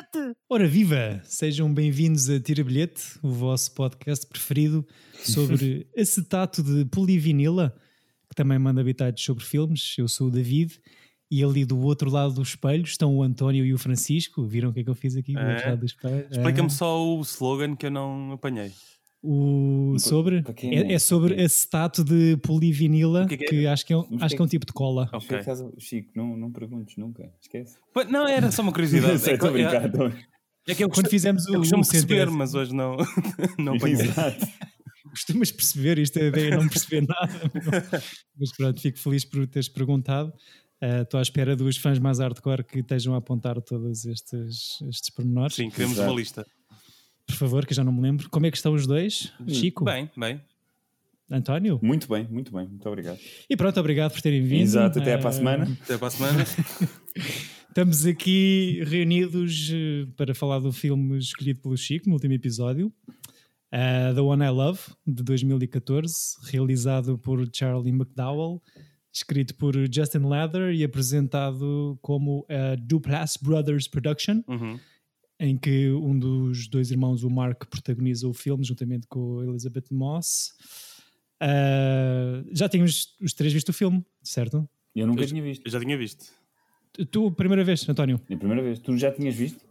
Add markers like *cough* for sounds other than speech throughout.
bilhete! Ora viva! Sejam bem-vindos a Tira Bilhete, o vosso podcast preferido sobre *laughs* acetato de polivinila, que também manda habitados sobre filmes. Eu sou o David e ali do outro lado do espelho estão o António e o Francisco. Viram o que é que eu fiz aqui do É. outro lado do espelho? Explica-me É. só o slogan que eu não apanhei. O sobre é, é? é sobre acetato de polivinila, O que é que é? que acho que é, um- Mas acho que- que é um tipo de cola. Chico, Ok. estás a- Chico, não, não perguntes nunca, esquece. Pá, Não, era só uma *laughs* curiosidade. Sei, é, estou a que, é, estou- é que eu Quando costumo, fizemos o, eu costumo o perceber, centésimo- mas hoje não, *laughs* não apanhei. Exato. *laughs* costumas perceber, isto é ideia não perceber nada. Mas pronto, fico feliz por teres perguntado. Ah, Estou à espera dos fãs mais hardcore que estejam a apontar todos estes, estes pormenores. Sim, queremos Exato. uma lista. Por favor, que eu já não me lembro. Como é que estão os dois? Chico? Bem, bem. António? Muito bem, muito bem, muito obrigado. E pronto, obrigado por terem vindo. Exato, até para a semana. Até para a semana. *laughs* Estamos aqui reunidos eh, para falar do filme escolhido pelo Chico no último episódio, uh, The One I Love, de 2014, realizado por Charlie McDowell, escrito por Justin Leather e apresentado como a Duplass Brothers Production, Uhum. Em que um dos dois irmãos, o Mark, protagoniza o filme juntamente com a Elizabeth Moss. Uh, já tínhamos os três visto o filme, certo? Eu nunca Eu- tinha visto. Eu já tinha visto. Tu, primeira vez, António? É a primeira vez. Tu já tinhas visto?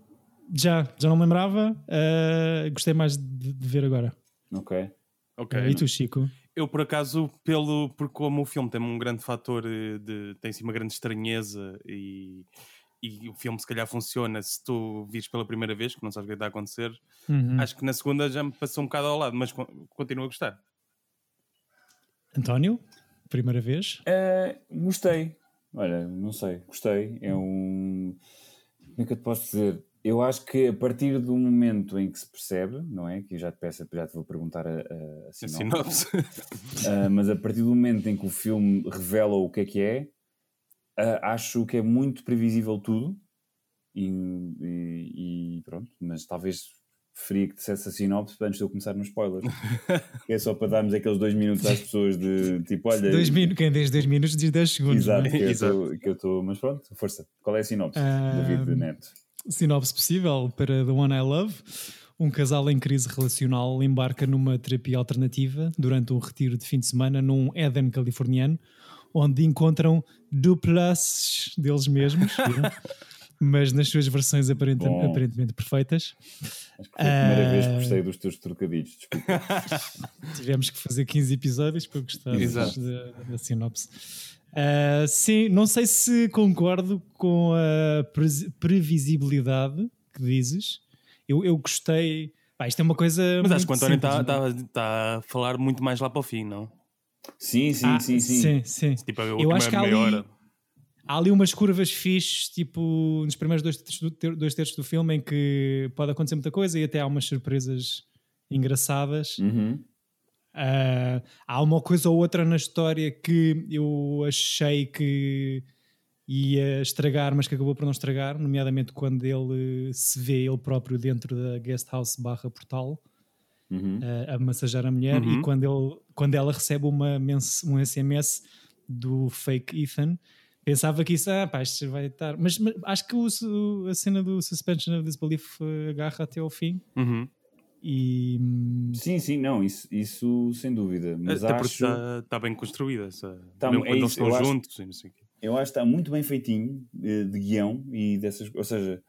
Já, já não me lembrava. uh, gostei mais de, de ver agora. Ok. Ok. e tu, Chico? Eu, por acaso, pelo, por como o filme tem um grande fator eh, de. tem assim uma grande estranheza e. E o filme se calhar funciona se tu vires pela primeira vez, que não sabes o que está a acontecer. Uhum. Acho que na segunda já me passou um bocado ao lado, mas con- continuo a gostar. António? Primeira vez? Eh, gostei. Olha, não sei, gostei. É um. Como é que eu te posso dizer? Eu acho que a partir do momento em que se percebe, não é? Que eu já te peço, já te vou perguntar a, a, a A sinopse. sinopse. Uh, *laughs* mas a partir do momento em que o filme revela o que é que é, uh, acho que é muito previsível tudo. E, e- e pronto, mas talvez preferia que dissesse a sinopse antes de eu começar nos spoilers. *laughs* É só para darmos aqueles dois minutos às pessoas de tipo, olha. Dois quem diz 10 minutos diz 10 segundos. Exato, é? que eu Exato. que eu estou. Mas pronto, força. Qual é a sinopse, Ah, David Neto? Sinopse possível para The One I Love. Um casal em crise relacional embarca numa terapia alternativa durante um retiro de fim de semana num Éden californiano, onde encontram duplas deles mesmos, *laughs* mas nas suas versões Bom. aparentemente perfeitas. Acho que foi a primeira vez que Ah. gostei dos teus trocadilhos. Desculpa. *laughs* Tivemos que fazer 15 episódios para gostar da, da sinopse. Ah, sim, não sei se concordo com a presi- previsibilidade que dizes. Eu, eu gostei. Pá, isto é uma coisa. Mas acho que o António está é? tá a falar muito mais lá para o fim, não? Sim, sim, Ah, sim, sim. sim, sim. Tipo, a Eu acho que há ali, há ali umas curvas fixes, tipo, nos primeiros dois terços, do, ter- dois terços do filme, em que pode acontecer muita coisa e até há umas surpresas engraçadas. Uhum. Ah, há uma coisa ou outra na história que eu achei que ia estragar, mas que acabou por não estragar, nomeadamente quando ele se vê ele próprio dentro da guest house barra portal Uhum. ah, a massajar a mulher Uhum. e quando, ele, quando ela recebe uma mens- um SMS do fake Ethan pensava que isso, ah pá, isto vai estar mas, mas acho que o a cena do suspension of disbelief agarra até ao fim Uhum. e hum, Sim, sim, não, isso, isso sem dúvida. Mas Até porque acho. está tá bem construída. Essa, Tá, mesmo é quando isso, eu estão acho- juntos e não sei o quê. Eu acho que está muito bem feitinho eh, de guião e dessas Ou seja,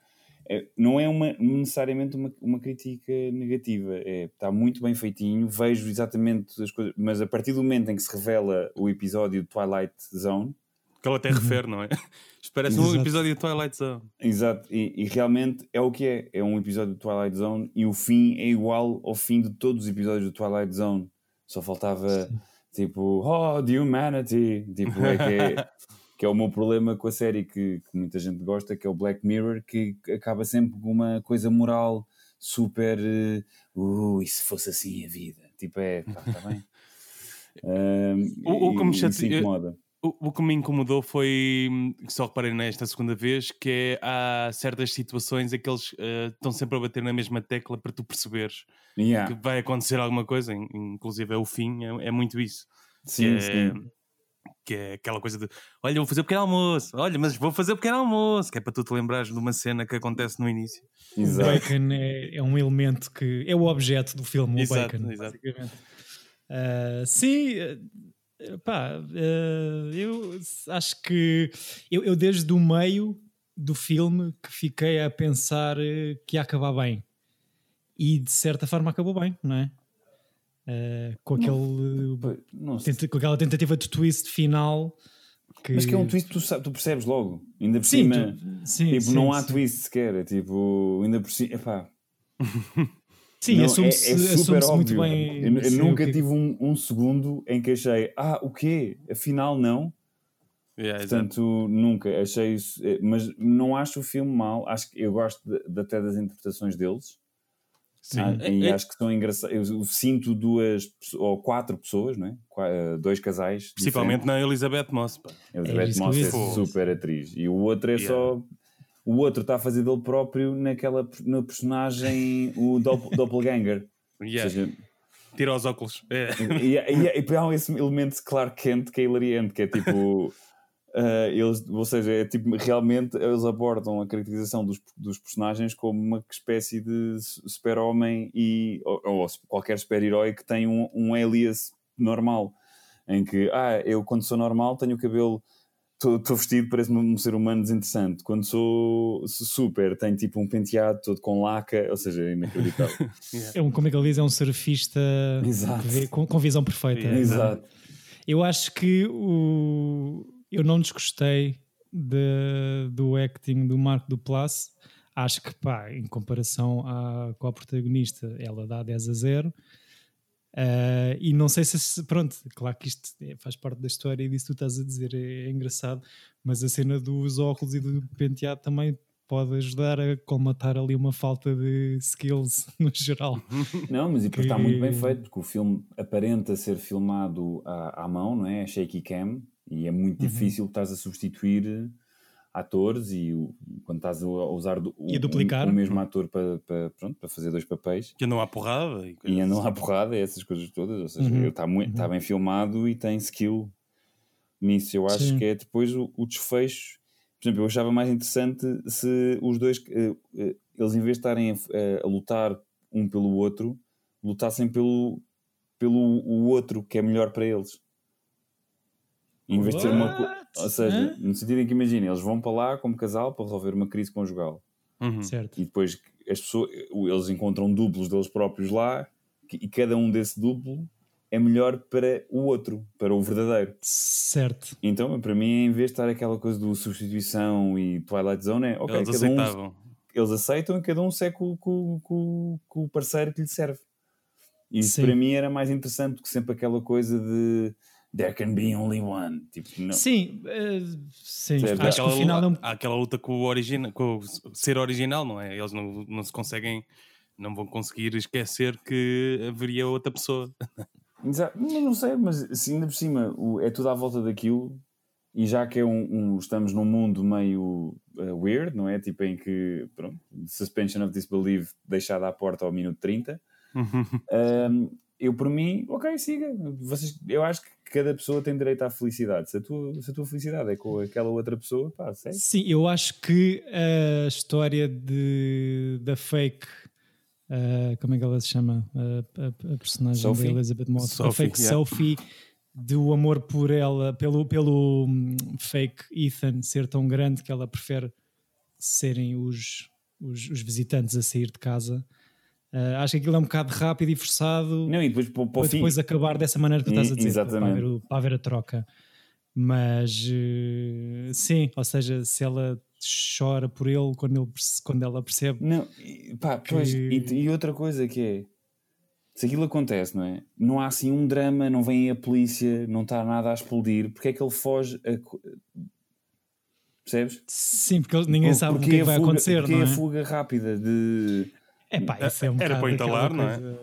é- não é uma, necessariamente uma, uma crítica negativa. É, está muito bem feitinho, vejo exatamente as coisas, mas a partir do momento em que se revela o episódio de Twilight Zone, Que ele até refere, não é? *laughs* Isto parece um episódio de Twilight Zone. exato, e, e realmente é o que é. É um episódio de Twilight Zone e o fim é igual ao fim de todos os episódios de Twilight Zone. Só faltava tipo, oh, the humanity. Tipo, é que é. *laughs* que é o meu problema com a série que, que muita gente gosta, que é o Black Mirror, que acaba sempre com uma coisa moral super. eh, Uh, e se fosse assim a vida? Tipo, é, pá, está bem. *laughs* Um, O- o que me chate- isso incomoda. O, o que me incomodou foi, que só reparei nesta segunda vez, que é há certas situações em que eles eh, estão sempre a bater na mesma tecla para tu perceberes Yeah. que vai acontecer alguma coisa, in- inclusive é o fim, é, é muito isso. Sim, é, sim. Que é aquela coisa de olha, vou fazer o pequeno almoço, olha, mas vou fazer o pequeno almoço, que é para tu te lembrares de uma cena que acontece no início. O Exato. bacon é, é um elemento que é o objeto do filme, o Exato, bacon, exato. basicamente. Ah, sim, ah, pá, ah, eu acho que eu, eu desde o meio do filme que fiquei a pensar eh, que ia acabar bem e de certa forma acabou bem, não é? Ah, com, aquele, não sei. tenta- com aquela tentativa de twist final que... Mas que é um twist que tu, tu percebes logo. Ainda por Sim, cima. tu- sim, tipo, sim, não há twist sequer. É tipo, ainda por cima. Epá, *laughs* Sim, não, assume-se é, é super assume-se muito óbvio. bem. Eu, eu sim, nunca o que- tive um, um segundo em que achei, ah, o quê? Afinal, não. Yeah. Portanto, nunca achei isso. eh, Mas não acho o filme mau. Acho que eu gosto de, de até das interpretações deles. Sim. Ah, É- e é- acho que são engraçados. Eu sinto duas ou quatro pessoas, não é? Qua- eh, Dois casais. Principalmente na Elizabeth Moss. pá. Elizabeth eu Moss é super atriz. E o outro é Yeah. só. O outro está a fazer dele próprio naquela na personagem, o dopp- *laughs* Doppelganger. Yeah. Ou seja, Tira os óculos. É. e, e, e, há esse elemento de Clark Kent que é hilariante, que é tipo. *laughs* ah, eles, ou seja, é tipo, realmente eles abordam a caracterização dos, dos personagens como uma espécie de su- super-homem e, ou, ou qualquer super-herói que tem um, um alias normal. Em que, ah, eu quando sou normal tenho o cabelo, estou vestido, parece-me um ser humano desinteressante. Quando sou su- super, tenho tipo um penteado todo com laca, ou seja, é inacreditável. *laughs* É um, como é que ele diz? É um surfista vê- com, com visão perfeita. Yeah. Exato. Eu acho que o, eu não desgostei de- do acting do Marco Duplass. Acho que, pá, em comparação à, com a protagonista, ela dá 10 a 0. Ah, e não sei se, pronto, claro que isto é- faz parte da história e disso tu estás a dizer, é, é engraçado, mas a cena dos óculos e do penteado também pode ajudar a colmatar ali uma falta de skills *laughs* no geral. Não, mas e porque está muito bem feito, porque o filme aparenta ser filmado à, à mão, não é? A shaky cam, e é muito Uhum. difícil estás a substituir atores e o- quando estás a usar do- E a o, duplicar. o mesmo ator para, para, pronto, para fazer dois papéis Que andam à porrada. E, e andam assim. à porrada, essas coisas todas, ou seja, Uhum. está muito está bem filmado e tem skill nisso. Eu acho Sim. que é depois o, o desfecho. Por exemplo, eu achava mais interessante se os dois, eh, eh, eles em vez de estarem a, a lutar um pelo outro, lutassem pelo, pelo o outro que é melhor para eles. Em vez de ser uma. co-? Ou seja, Hã? no sentido em que imagina, eles vão para lá como casal para resolver uma crise conjugal. Uhum. Certo. E depois as pessoas, eles encontram duplos deles próprios lá e cada um desse duplo é melhor para o outro, para o verdadeiro. Certo. Então, para mim, em vez de estar aquela coisa do substituição e Twilight Zone, é ok, Eles cada um, aceitavam. eles aceitam e cada um segue com, com, com, com o parceiro que lhe serve. E isso Sim. para mim era mais interessante do que sempre aquela coisa de there can be only one. Tipo, não. Sim, eh, sim. Certo. acho que o Aquela final é um luta, há aquela luta com o, origina, com o ser original, não é? Eles não, não se conseguem, não vão conseguir esquecer que haveria outra pessoa. *laughs* Exato. Não, não sei, mas se ainda por cima o- é tudo à volta daquilo, e já que é um, um- estamos num mundo meio uh, weird, não é? Tipo em que, pronto, suspension of disbelief deixada à porta ao minuto 30. Um, eu, por mim, ok, siga. Vocês, eu acho que cada pessoa tem direito à felicidade. Se a tua, se a tua felicidade é com aquela outra pessoa, pá, segue. Sim, eu acho que a história de, da fake. ah, como é que ela se chama? A, a- a personagem Sophie? da Elizabeth Moss. a Sophie, fake yeah. Sophie, do amor por ela, pelo, pelo hum, fake Ethan ser tão grande que ela prefere serem os, os, os visitantes a sair de casa. Ah, acho que aquilo é um bocado rápido e forçado Não, e depois para, o- para o para fim. depois acabar dessa maneira que tu estás a E- dizer, para exatamente. haver, o- para haver a troca. Mas eh, sim, ou seja, se ela chora por ele quando, ele, quando ela percebe. Não, e, pá, pois, e, e outra coisa que é se aquilo acontece, não é? Não há assim um drama, não vem a polícia, não está nada a explodir, porque é que ele foge a, percebes? Sim, porque ninguém sabe o porque que é a que vai fuga- acontecer, porque não a é? fuga rápida de É pá, isso é um Era para entalar, não é? coisa-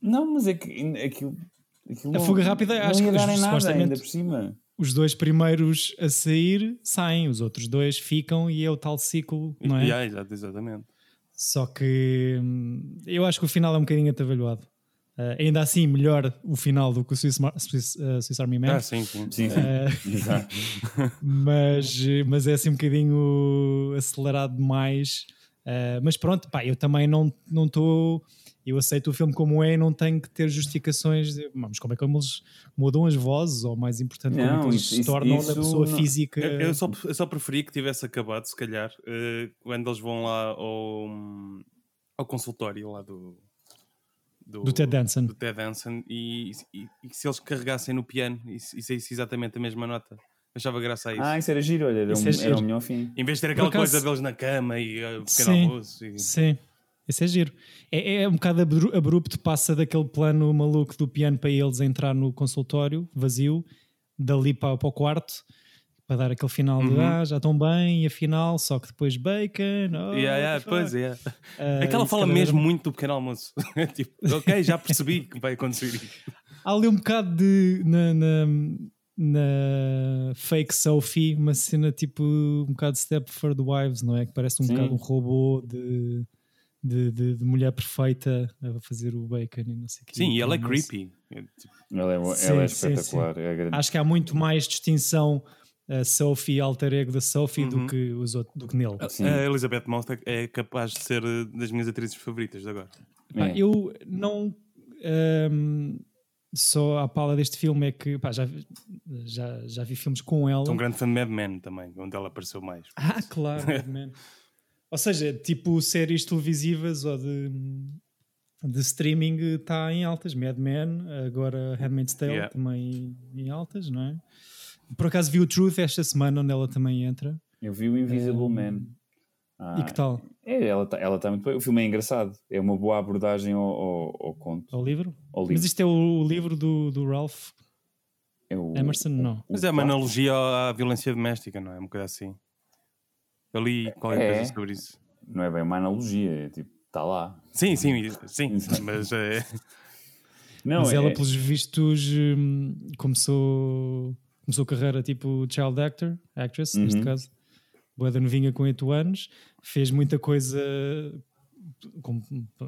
não, mas é que aquilo, aquilo A não- fuga rápida, não acho ia que dar em nada ainda por cima. Os dois primeiros a sair saem, os outros dois ficam e é o tal ciclo, não é? Yeah, exato, exatamente. Só que hum, eu acho que o final é um bocadinho atabalhoado. Uh, ainda assim, melhor o final do que o Swiss, Swiss, uh, Swiss Army Man. Ah, sim, sim. Sim, sim. *laughs* Exato. *laughs* mas, mas é assim um bocadinho acelerado demais. Uh, mas pronto, pá, eu também não estou. eu aceito o filme como é e não tenho que ter justificações de mas como é que eles mudam as vozes, ou mais importante, como é que eles isso- se tornam isso a pessoa não- física Eu, eu só, eu só preferi que tivesse acabado, se calhar, eh, quando eles vão lá ao, ao consultório lá do, do Ted Danson. do Ted Danson e, e- e que se eles carregassem no piano e, e saísse exatamente a mesma nota. Achava graça a isso. Ah, isso era giro, olha, era, Isso um, é era o melhor fim. Em vez de ter aquela acaso- coisa deles na cama e uh, o pequeno Sim. almoço. E... Sim, isso é giro. É, é um bocado abru- abrupto, passa daquele plano maluco do piano para eles entrar no consultório vazio, dali para, para o quarto, para dar aquele final de Uhum. ah, já estão bem, e afinal, só que depois bacon. Oh, Yeah, yeah, pois fuck? é. Ah, É que ela isso fala mesmo muito do pequeno almoço. *laughs* tipo, ok, já percebi que vai acontecer. Há ali um bocado de. Na, na, na fake Sophie, uma cena tipo um bocado de Stepford Wives, não é? Que parece um Sim. bocado um robô de, de, de- de mulher perfeita a fazer o bacon e não sei o quê. Sim, e ela é creepy. É, tipo, Ela é, Sim, ela é sim, espetacular. É grande. Acho que há muito mais distinção a Sophie, alter ego da Sophie, do Uhum. que os outros, do que nele. Sim. A Elizabeth Moss é capaz de ser uh, das minhas atrizes favoritas de agora. É. eu não ahm, só a pala deste filme é que pá, já, vi- já, já vi filmes com ela. Sou um grande fã de Mad Men também, onde ela apareceu mais. Ah, claro, Mad Men. *laughs* Ou seja, tipo séries televisivas ou de, de streaming está em altas. Mad Men, agora Handmaid's Tale Yeah. também em altas, não é? Por acaso vi o Truth esta semana, onde ela também entra. Eu vi o Invisible Hum. Man. Ah, e que tal? É, ela está ela tá muito bem. O filme é engraçado. É uma boa abordagem ao, ao, ao conto. Ao livro? Ao Mas livro. isto é o livro do, do Ralph É o- Emerson? Não. o Mas é uma analogia à violência doméstica, não é? Um bocado assim. Eu li qualquer É. coisa sobre isso. Não é bem uma analogia, é tipo, está lá. Sim, sim, sim. mas é. *laughs* Não, Mas é, ela, pelos vistos, hum, começou, começou a carreira tipo child actor, actress, neste Uhum. caso. Boa da novinha com 8 anos, fez muita coisa com-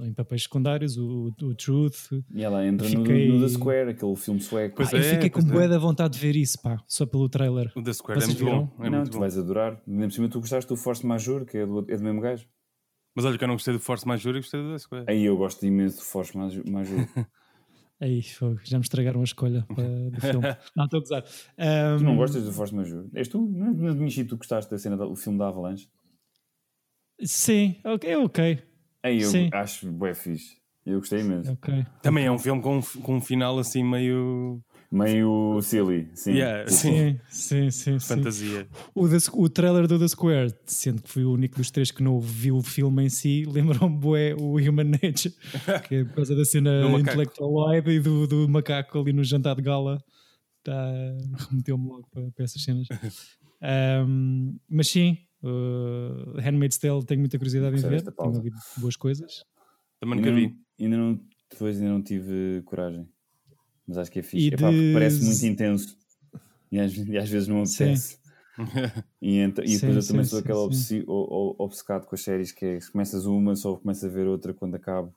em papéis secundários, o, o Truth. E ela entra no- Fiquei- no, The Square, aquele filme sueco. Pois Ah, eu é, fiquei com é. boa da vontade de ver isso, pá, só pelo trailer. O The Square é Vocês muito bom. viram? É não, muito tu bom. vais adorar. Nem por cima tu gostaste do Force Major, que é do, é do mesmo gajo. Mas olha que eu não gostei do Force Major e gostei do The Square. Aí eu gosto imenso do Force Major. *laughs* Aí, fogo, já me estragaram a escolha para- do *laughs* filme. Não, estou a gozar. tu Hum, não gostas do Force Major? És tu? Não não tu gostaste da cena do filme da Avalanche? Sim, ok, é ok. Aí eu Sim. acho bué fixe. Eu gostei imenso. ok. Também é um filme com, um- com um final assim meio Meio silly, sim. Yeah, Tipo, sim. Sim, sim, sim. sim. fantasia. O, The- o trailer do The Square, sendo que fui o único dos três que não viu o filme em si, lembram-me bué o Human Nature, *laughs* que é por causa da cena intelectualoide e do, do macaco ali no jantar de gala. Tá, remeteu-me logo para, para essas cenas. *laughs* Ahm, mas sim, uh, Handmaid's Tale tenho muita curiosidade em ver, tenho ouvido boas coisas. Também nunca vi. ainda não, depois ainda não tive coragem. Mas acho que é fixe. E Epá, porque de- parece muito intenso. E às, e às vezes não apetece. E, ent- e Sim, depois eu sim, também sou sim, aquele sim. obsi- o- o- obcecado com as séries que é se começas uma, só começo a ver outra quando acabo.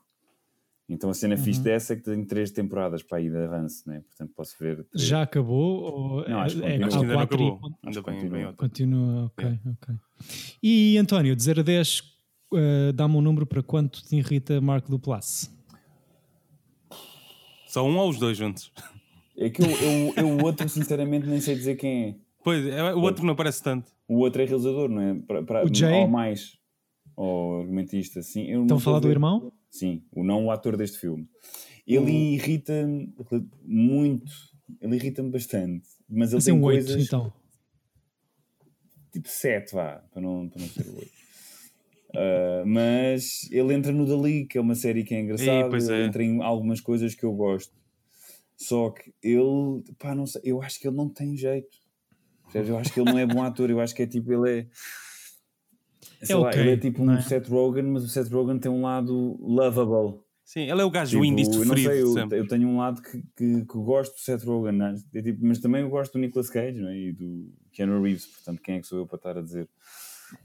Então a cena fixe Uhum. dessa é que tem três temporadas para ir de avanço, né? portanto posso ver. três. Já acabou? Ou Não, acho que é, continua. Acho que ainda não quatro e- acabou. Ainda Acho que bem, continua. bem. Continua, ok, ok. E António, de 0 a 10, uh, dá-me um número para quanto te irrita Marco Duplass? Só um ou os dois juntos? É que eu, eu, eu o outro, sinceramente, nem sei dizer quem é. Pois, é, o outro não parece tanto. O outro é realizador, não é? Para, para, O Jay? Ou mais. Ou argumentista, sim. Eu Estão a falar do irmão? Sim, o não o ator deste filme. Ele Hum. irrita-me muito. Ele irrita-me bastante. Mas ele Assim, tem um 8, coisas. então. Tipo 7, vá, para não, para não ser o 8. Ah, mas ele entra no Dali, que é uma série que é engraçada. ele é. entra em algumas coisas que eu gosto. Só que ele, pá, não sei, eu acho que ele não tem jeito. Eu acho que ele não é bom ator. Eu acho que é tipo, ele é. sei lá, ok, ele é tipo um é? Seth Rogen, mas o Seth Rogen tem um lado lovable. Sim, ele é o gajo Tipo, indie eu sei, eu, eu tenho um lado que, que, que gosto do Seth Rogen, né? É tipo, mas também eu gosto do Nicolas Cage não é? e do Keanu Reeves, portanto, quem é que sou eu para estar a dizer?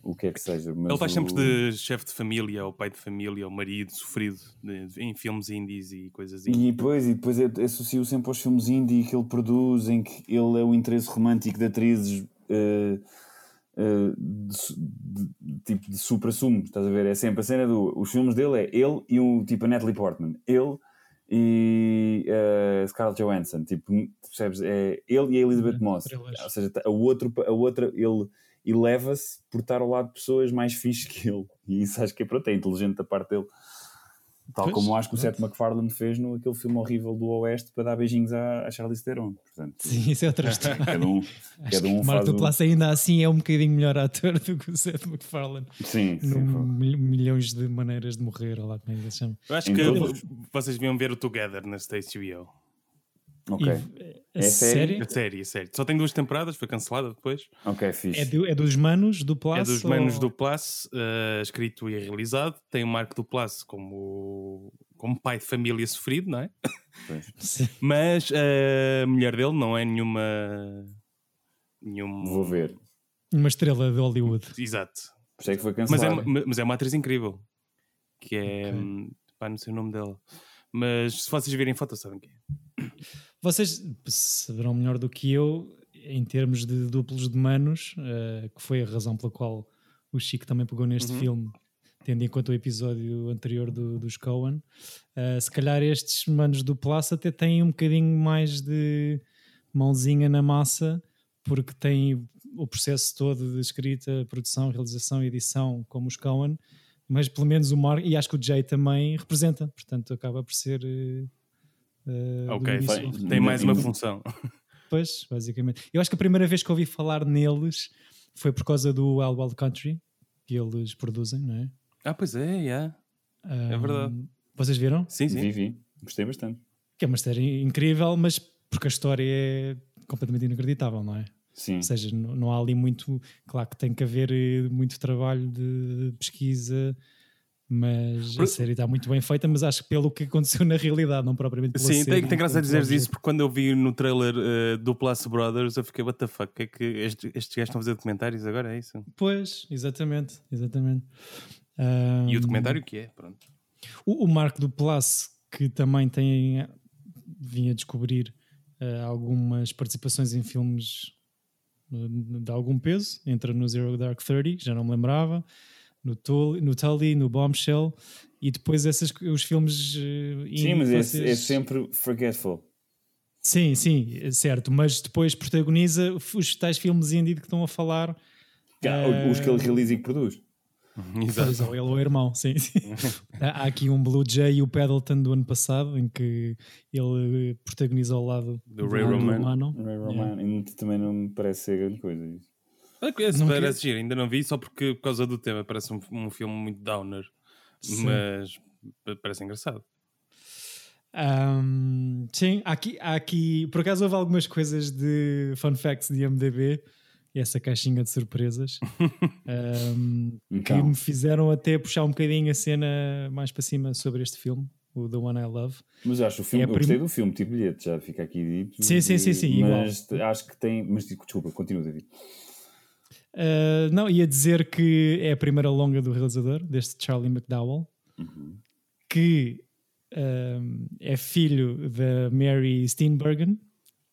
O que é que seja. Mas Ele faz o... sempre de chefe de família, ou pai de família, ou marido sofrido de- em filmes indies e coisas assim. E depois, e depois eu associo sempre aos filmes indie que ele produz, em que ele é o interesse romântico de atrizes eh, eh, de, de- de- tipo de supra-sumo, estás a ver? É sempre a cena do. Os filmes dele é ele e o tipo a Natalie Portman. Ele e eh, Scarlett Johansson. Tipo, percebes? É ele e a Elizabeth Uhum, Moss. Ou seja, a, outro, a outra, ele eleva-se por estar ao lado de pessoas mais fixes que ele. *laughs* E isso acho que é pronto, é inteligente da parte dele. Tal Pois, como acho que o. Seth MacFarlane fez no aquele filme horrível do Oeste para dar beijinhos à, à Charlize Theron. Portanto, Sim, isso é outra *laughs* história. cada um, cada um o Mark faz o... Duplass ainda assim é um bocadinho melhor ator *laughs* do que o Seth MacFarlane. Sim, sim. Mil- milhões de maneiras de morrer, ou lá como é que se chama. Eu acho Em que todos. vocês deviam ver o Together na Stage HBO. Ok, E, a É série? série A série, a série. Só tem duas temporadas, foi cancelada depois. ok, fixe. é, do- é dos manos do Plus? é dos ou- manos do Plus, eh, escrito e realizado. Tem o Marco do Plus como, como pai de família sofrido, não é? *laughs* Sim. Mas a mulher dele não é nenhuma. Nenhum... Vou ver. Uma estrela de Hollywood. Exato. Por isso é que foi Mas é, mas é uma atriz incrível. Que é. Ok. hum, Pá, não sei o nome dela. Mas se vocês virem foto, sabem quem é. Vocês saberão melhor do que eu em termos de duplos de manos, eh, que foi a razão pela qual o Chico também pegou neste Uhum. filme, tendo em conta o episódio anterior do, dos Coen. Eh, se calhar estes manos do Plus até têm um bocadinho mais de mãozinha na massa, porque têm o processo todo de escrita, produção, realização e edição, como os Coen, mas pelo menos o Mark, e acho que o Jay também representa, portanto acaba por ser. eh, do Ok, início tem, mais uma função. *laughs* Pois, basicamente. Eu acho que a primeira vez que ouvi falar neles foi por causa do Wild Wild Country, que eles produzem, não é? Ah, pois é, yeah. Ah, verdade. Vocês viram? Sim, sim. Vi, vi. Gostei bastante. Que é uma série incrível, mas porque a história é completamente inacreditável, não é? Sim. Ou seja, não, não há ali muito. Claro que tem que haver eh, muito trabalho de pesquisa, mas a série está muito bem feita. Mas acho que pelo que aconteceu na realidade, não propriamente pela Sim, série, tem, tem graça a dizeres isso, porque quando eu vi no trailer eh, do Plus Brothers, eu fiquei, what the fuck, que é que este- estes gajos estão a fazer documentários agora? É isso? Pois, exatamente, exatamente. E Ah, o documentário que é, pronto. O, o Marco do Plus, que também tem, vim a descobrir eh, algumas participações em filmes eh, de algum peso, entra no Zero Dark Thirty, que já não me lembrava, no Tully, no, Tully, no Bombshell, e depois esses, os filmes eh, Sim, mas é, é sempre forgetful. Sim, sim, é certo, mas depois protagoniza os tais filmes indie de que estão a falar. Ah, Os que ele realiza e que produz. Exato. Pois, ou ele ou o irmão, sim. sim. *laughs* Há aqui um Blue Jay e o Paddleton do ano passado, em que ele eh, protagoniza ao lado Do Ray Romano. Mano. Ray Romano. E também não me parece ser grande coisa. isso. Esse Não parece giro, ainda não vi, só porque por causa do tema parece um, um filme muito downer, Sim. mas pa- parece engraçado. Ahm, sim, há aqui, há aqui, por acaso houve algumas coisas de fun facts de MDB, e essa caixinha de surpresas, *laughs* que Então, me fizeram até puxar um bocadinho a cena mais para cima sobre este filme, o The One I Love. mas acho o filme, é eu prim- gostei do filme, tipo bilhete, já fica aqui dito. Sim, sim, sim, sim, Mas acho que tem. Mas desculpa, continua, David. Uh, não, ia dizer que é a primeira longa do realizador, deste Charlie McDowell, Uhum. que um, é filho da Mary Steenburgen,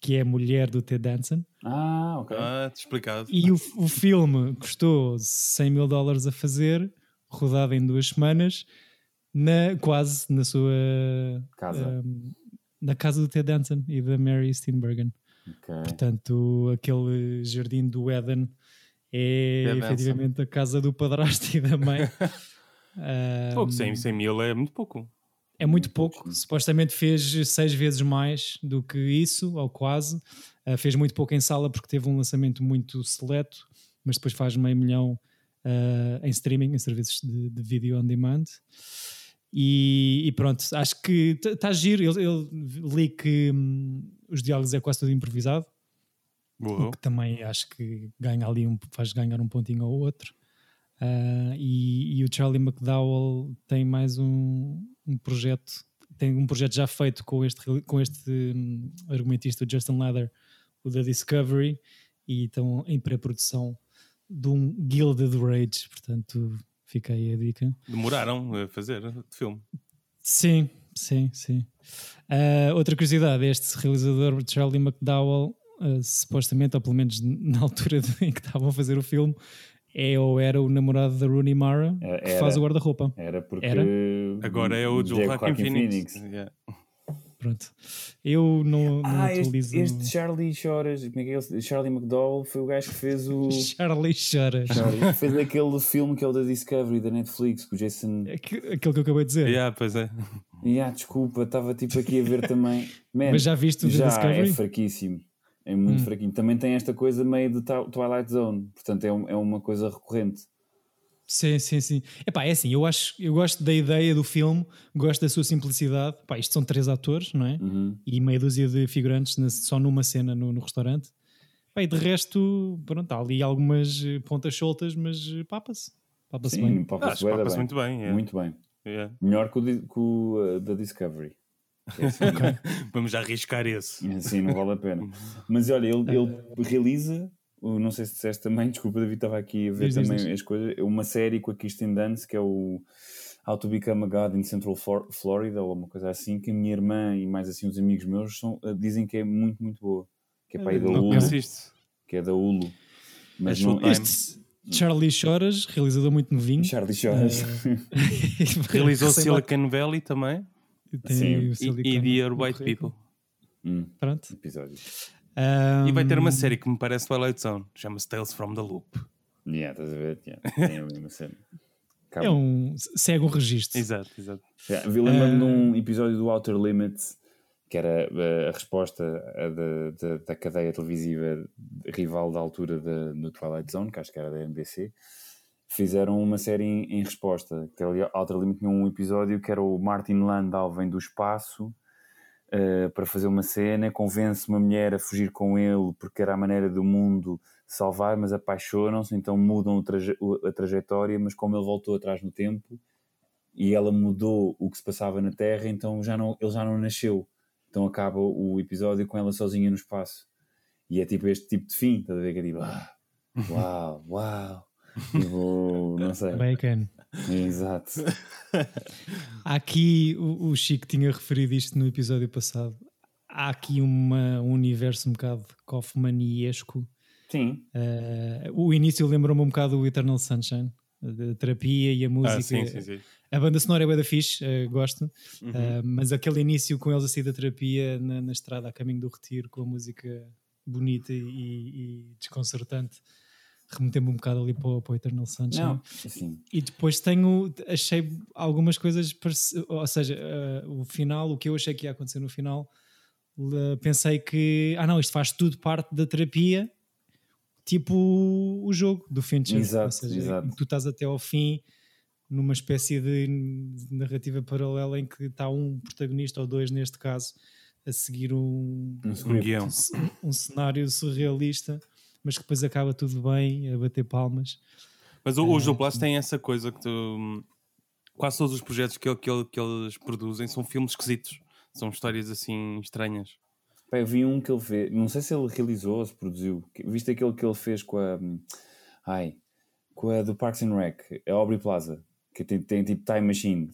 que é a mulher do Ted Danson. Ah, ok. Ah, te explicado. E o, o filme custou 100 mil dólares a fazer, rodado em duas semanas, na, quase na sua Casa. um, na casa do Ted Danson e da Mary Steenburgen. ok. Portanto, aquele jardim do Eden é efetivamente a casa do padrasto *laughs* e da mãe. Ah, *laughs* Pouco, 100, 100 mil é muito pouco. é muito pouco. Supostamente fez seis vezes mais do que isso, ou quase. Ah, fez muito pouco em sala porque teve um lançamento muito seleto, mas depois faz meio milhão ah, em streaming, em serviços de, de vídeo on demand. E, e pronto, acho que está giro. Eu, eu li que hum, os diálogos é quase tudo improvisado. O Boa. que também acho que ganha ali um, faz ganhar um pontinho ao outro. Ah, e, e o Charlie McDowell tem mais um, um projeto, tem um projeto já feito com este, com este hum, argumentista, o Justin Leather, o da Discovery, e estão em pré-produção de um Gilded Rage, portanto fica aí a dica. Demoraram a fazer o filme. Sim, sim, sim. Uh, outra curiosidade: este realizador Charlie McDowell, uh, supostamente, ou pelo menos na altura de, *laughs* em que estavam a fazer o filme, é ou era o namorado da Rooney Mara Era- que faz o guarda-roupa. Era porque. Era? Agora é o Joel Joaquin Phoenix. Yeah. Pronto. Eu não, não Ah, este, atualizo. este Charlie Choras, como é que é ele? Charlie McDowell foi o gajo que fez o. *laughs* Charlie Chora. Charlie, fez aquele filme que é o da Discovery, da Netflix, com o Jason. Aqu- Aquilo que eu acabei de dizer. Yeah, pois é. Ah, desculpa, estava tipo aqui a ver também. *laughs* Man, Mas já viste o The já Discovery? é fraquíssimo. É muito Hum. fraquinho. Também tem esta coisa meio de Twi- Twilight Zone, portanto é, um- é uma coisa recorrente. Sim, sim, sim. Epá, é assim, eu acho, eu gosto da ideia do filme, gosto da sua simplicidade. Pá, isto são três atores, não é? Uhum. E meia dúzia de figurantes na- só numa cena no, no restaurante. Pá, e de resto, pronto, há ali algumas eh, pontas soltas, mas eh, papa-se. Papa-se bem. papa-se bem. muito bem. yeah. Muito bem. Yeah. Melhor que o, di- que o, uh, da Discovery. É assim, *laughs* Vamos já arriscar esse. assim não vale a pena. Mas olha, ele, ele realiza, não sei se disseste também, *laughs* desculpa, David, estava aqui a ver Diz, diz, também diz. as coisas. Uma série com a Kirsten Dunst que é o How to Become a God in Central Flor- Florida, ou uma coisa assim, que a minha irmã e mais assim uns amigos meus são, uh, dizem que é muito, muito boa. Que é para aí da Hulu. Que é da Hulu. Mas É não. Este Charlie Choras, realizador muito novinho. Charlie Choras. *laughs* Realizou Recém- Silicon Valley também. Tem Sim. E, e Dear no White. People. Hum, Pronto. episódio. E vai ter uma série que me parece Twilight Zone. Chama-se Tales from the Loop. Yeah, estás a ver? Yeah, *laughs* tem ali uma cena. Acaba. É um, segue um registro. Exato, exato. Yeah, vi- Lembro-me de Ah. um episódio do Outer Limits que era uh, a resposta a da, da, da cadeia televisiva rival da altura da, do Twilight Zone, que acho que era da NBC. Fizeram uma série em, em resposta. Que ali, Outer Limits tinha um episódio que era o Martin Landau vem do espaço uh, para fazer uma cena, convence uma mulher a fugir com ele porque era a maneira do mundo salvar, mas apaixonam-se, então mudam traje- a trajetória, mas como ele voltou atrás no tempo e ela mudou o que se passava na Terra, então já não, ele já não nasceu. Então acaba o episódio com ela sozinha no espaço. E é tipo este tipo de fim, estás a ver? Que é tipo, ah, uau, uau. Tipo, não sei. Bacon. Exato. Há aqui, o, o Chico tinha referido isto no episódio passado. Há aqui uma, um universo um bocado Kaufmaniesco. Sim. Eh, o início lembrou-me um bocado o Eternal Sunshine, da terapia e a música. Ah, sim, sim, sim. A banda sonora é bué da fixe, eh, gosto, Uhum. Eh, mas aquele início com eles a sair da terapia na, na estrada a caminho do retiro, com a música bonita e, e desconcertante, remeteu-me um bocado ali para, o- para o Eternal Sunshine. Não, assim. E depois tenho, achei algumas coisas, ou seja, eh, o final, o que eu achei que ia acontecer no final, le- pensei que, ah não, isto faz tudo parte da terapia, tipo o jogo do Fincher. Exato, ou seja, exato. tu estás até ao fim numa espécie de narrativa paralela em que está um protagonista ou dois neste caso a seguir um, Um Um um cenário surrealista mas que depois acaba tudo bem a bater palmas Mas o, o Joe Blas tem essa coisa que tu, quase todos os projetos que, ele- que, ele- que eles produzem são filmes esquisitos. São histórias assim estranhas. Pá, eu vi um que ele fez, não sei se ele realizou ou se produziu. Viste aquele que ele fez com a. hum, Ai, com a do Parks and Rec, a Aubrey Plaza, que tem, tem tipo Time Machine,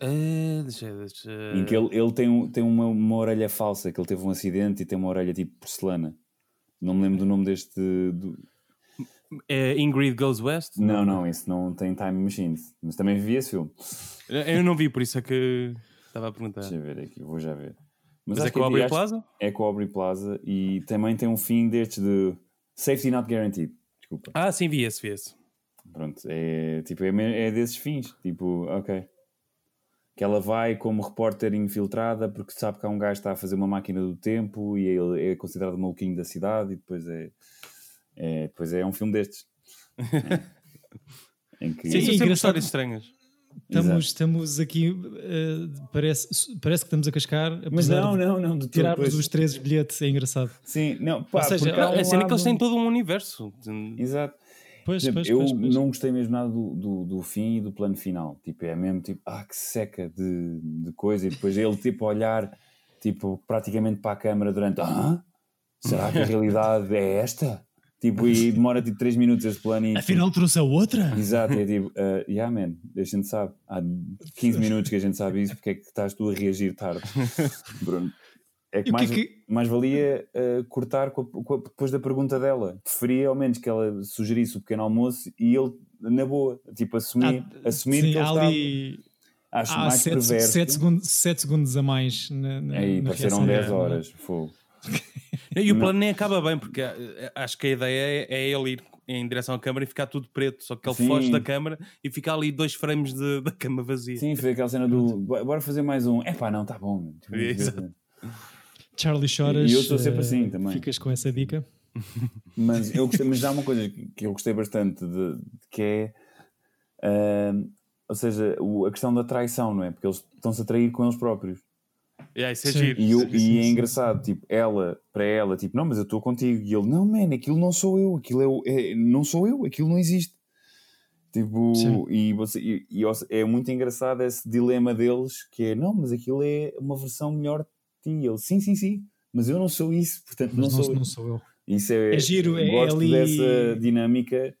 Ah, deixa, deixa... em que ele, ele tem, tem uma, uma orelha falsa, que ele teve um acidente e tem uma orelha tipo porcelana. Não me lembro do nome deste. do- É Ingrid Goes West? Não, não, esse não tem Time Machine, mas também vi esse filme. Eu não vi, por isso é que estava a perguntar. Deixa eu ver aqui, vou já ver. Mas, acho é com Aubrey acho- Plaza? É com a Aubrey Plaza e também tem um fim destes de Safety Not Guaranteed. Desculpa. Ah, sim, vi esse, vi esse. Pronto, é tipo, é, é desses fins. Tipo, ok. Que ela vai como repórter infiltrada porque sabe que há um gajo que está a fazer uma máquina do tempo e ele é considerado o maluquinho da cidade e depois é, é, depois é um filme destes. É. *laughs* Em que Sim, Sim, sempre histórias estranhas. estamos, estamos aqui eh, parece, parece que estamos a cascar Mas apesar não, de não, não. De tirarmos os três bilhetes é engraçado Sim, não, pá, Ou seja, um a cena é que eles têm todo um universo. Exato. Pois, exemplo, pois, eu pois, pois. não gostei mesmo nada do, do, do fim e do plano final. Tipo, é mesmo tipo, ah, que seca de, de coisa. E depois ele, tipo, olhar, tipo, praticamente para a câmara durante, ah, será que a realidade é esta? Tipo, e demora tipo 3 minutos esse plano e. Afinal, trouxe a outra? Exato, é tipo, uh, yeah, man, a gente sabe. Há 15 minutos que a gente sabe isso, porque é que estás tu a reagir tarde, *laughs* Bruno? É que o que mais, é que- mais valia uh, cortar com a- com a- depois da pergunta dela. Preferia ao menos que ela sugerisse o pequeno almoço e ele, na boa, tipo, assumir, Ah, assumir sim, que ele ali Acho há mais 7 perverso. segundos, sete segundos a mais na, na, Aí, na pareceram reação 10 dela. horas. Fogo. E o Não. plano nem acaba bem, porque eh, acho que a ideia é, é ele ir em direção à câmara e ficar tudo preto. Só que ele Sim. foge da câmara e fica ali dois frames de- da cama vazia. Sim, foi aquela cena do "Bo- bora fazer mais um. É pá, não, tá bom. meu." Tipo. Charlie choras. E eu sou sempre eh, assim também. Ficas com essa dica. *laughs* Mas eu gostei, mas há uma coisa que eu gostei bastante de, de que é ah, ou seja, o- a questão da traição, não é? Porque eles estão-se a trair com eles próprios. Yeah, isso é Sim. giro. E, eu- Isso é e é engraçado, tipo, ela, para ela, tipo, não, mas eu estou contigo. E ele, não, man, aquilo não sou eu, aquilo é, é- não sou eu, aquilo não existe. Tipo, Sim. e, você, e, e é muito engraçado esse dilema deles, que é, não, mas aquilo é uma versão melhor de ti. E ele, sim, sim, sim, mas eu não sou isso, portanto Mas não, não, sou não, eu. sou eu. Isso é, É giro, é gosto ali- dessa dinâmica,